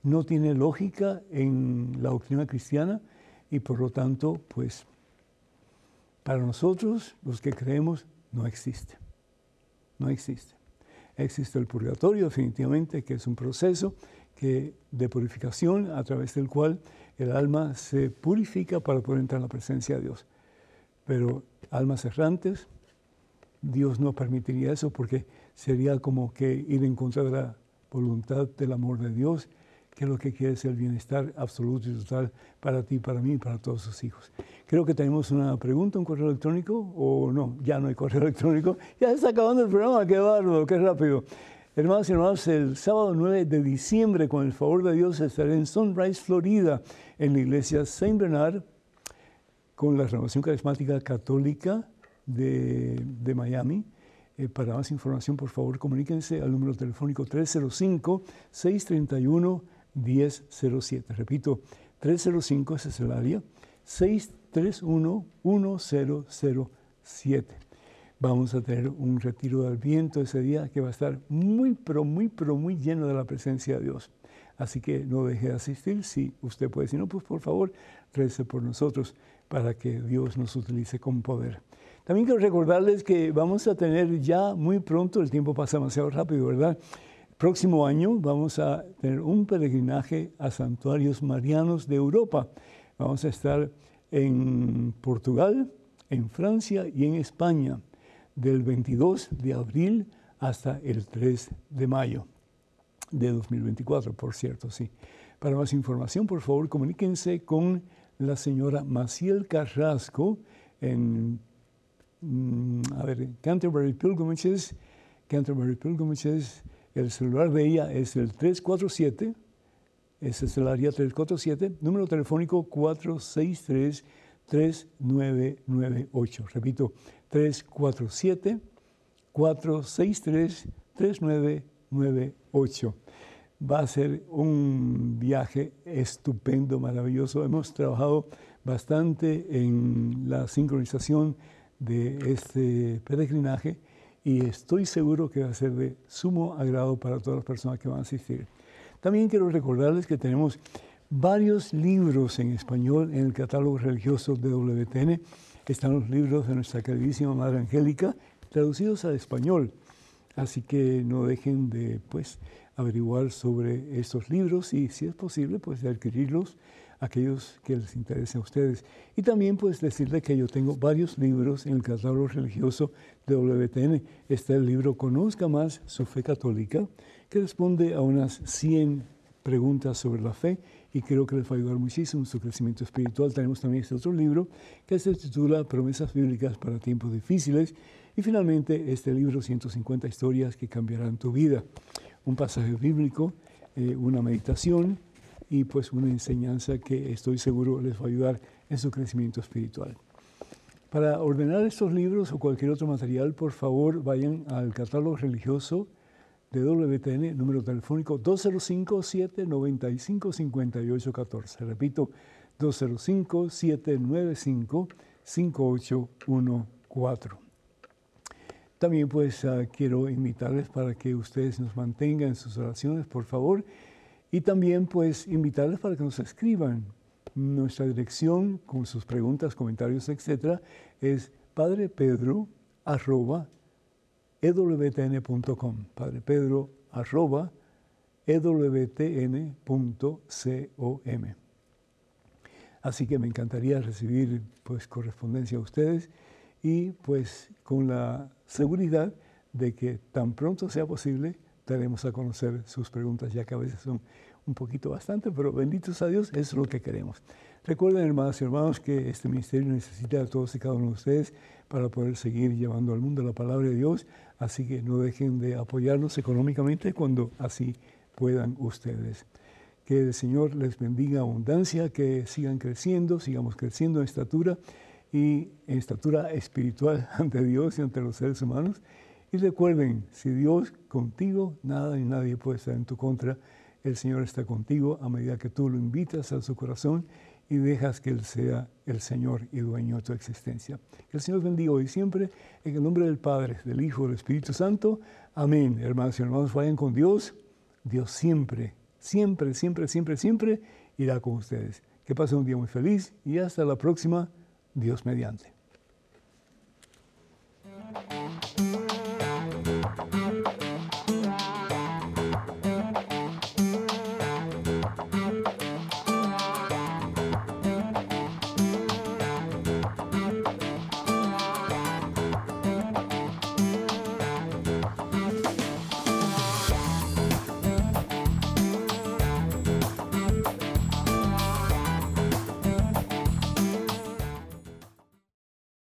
no tiene lógica en la doctrina cristiana y por lo tanto, pues, para nosotros, los que creemos, no existe. No existe. Existe el purgatorio, definitivamente, que es un proceso de purificación a través del cual el alma se purifica para poder entrar en la presencia de Dios. Pero almas errantes, Dios no permitiría eso porque sería como que ir en contra de la voluntad del amor de Dios, que es lo que quiere es el bienestar absoluto y total para ti, para mí y para todos sus hijos. Creo que tenemos una pregunta, un correo electrónico, o no, ya no hay correo (laughs) electrónico. Ya está acabando el programa, qué bárbaro, qué rápido. Hermanos y hermanos, el sábado 9 de diciembre, con el favor de Dios, estaré en Sunrise, Florida, en la iglesia Saint Bernard, con la renovación carismática católica de, Miami. Eh, para más información, por favor, comuníquense al número telefónico 305-631-1007. Repito, 305, ese es el área, 631-1007. Vamos a tener un retiro del viento ese día que va a estar muy, pero muy, pero muy lleno de la presencia de Dios. Así que no deje de asistir. Si usted puede, si no, pues por favor, rece por nosotros para que Dios nos utilice con poder. También quiero recordarles que vamos a tener ya muy pronto, el tiempo pasa demasiado rápido, ¿verdad? Próximo año vamos a tener un peregrinaje a santuarios marianos de Europa. Vamos a estar en Portugal, en Francia y en España, del 22 de abril hasta el 3 de mayo de 2024, por cierto, sí. Para más información, por favor, comuníquense con la señora Maciel Carrasco en Mm, a ver, Canterbury Pilgrimages, Canterbury Pilgrimages, el celular de ella es el 347, ese es el área 347, número telefónico 463-3998. Repito, 347-463-3998. Va a ser un viaje estupendo, maravilloso. Hemos trabajado bastante en la sincronización de este peregrinaje y estoy seguro que va a ser de sumo agrado para todas las personas que van a asistir. También quiero recordarles que tenemos varios libros en español en el catálogo religioso de WTN. Están los libros de nuestra queridísima Madre Angélica, traducidos al español. Así que no dejen de pues, averiguar sobre estos libros y, si es posible, pues de adquirirlos aquellos que les interese a ustedes. Y también pues decirle que yo tengo varios libros en el catálogo religioso de WTN. Está el libro Conozca más su fe católica, que responde a unas 100 preguntas sobre la fe y creo que les va a ayudar muchísimo en su crecimiento espiritual. Tenemos también este otro libro que se titula Promesas Bíblicas para tiempos difíciles y finalmente este libro 150 historias que cambiarán tu vida. Un pasaje bíblico, eh, una meditación y pues una enseñanza que estoy seguro les va a ayudar en su crecimiento espiritual. Para ordenar estos libros o cualquier otro material, por favor vayan al catálogo religioso de WTN, número telefónico 205-795-5814. Repito, 205-795-5814. También pues ah, quiero invitarles para que ustedes nos mantengan en sus oraciones, por favor. Y también pues invitarles para que nos escriban. Nuestra dirección con sus preguntas, comentarios, etcétera, es padrepedro arroba ewtn.com. Padre Pedro arroba ewtn.com. Así que me encantaría recibir pues correspondencia a ustedes y pues con la seguridad de que tan pronto sea posible daremos a conocer sus preguntas, ya que a veces son un poquito bastante, pero benditos a Dios, es lo que queremos. Recuerden, hermanas y hermanos, que este ministerio necesita a todos y cada uno de ustedes para poder seguir llevando al mundo la palabra de Dios, así que no dejen de apoyarnos económicamente cuando así puedan ustedes. Que el Señor les bendiga abundancia, que sigan creciendo, sigamos creciendo en estatura y en estatura espiritual (laughs) ante Dios y ante los seres humanos y recuerden, si Dios contigo, nada ni nadie puede estar en tu contra. El Señor está contigo a medida que tú lo invitas a su corazón y dejas que Él sea el Señor y dueño de tu existencia. Que el Señor bendiga hoy siempre, en el nombre del Padre, del Hijo, del Espíritu Santo. Amén. Hermanos y hermanos, vayan con Dios. Dios siempre, siempre, siempre, siempre, siempre irá con ustedes. Que pasen un día muy feliz y hasta la próxima, Dios mediante.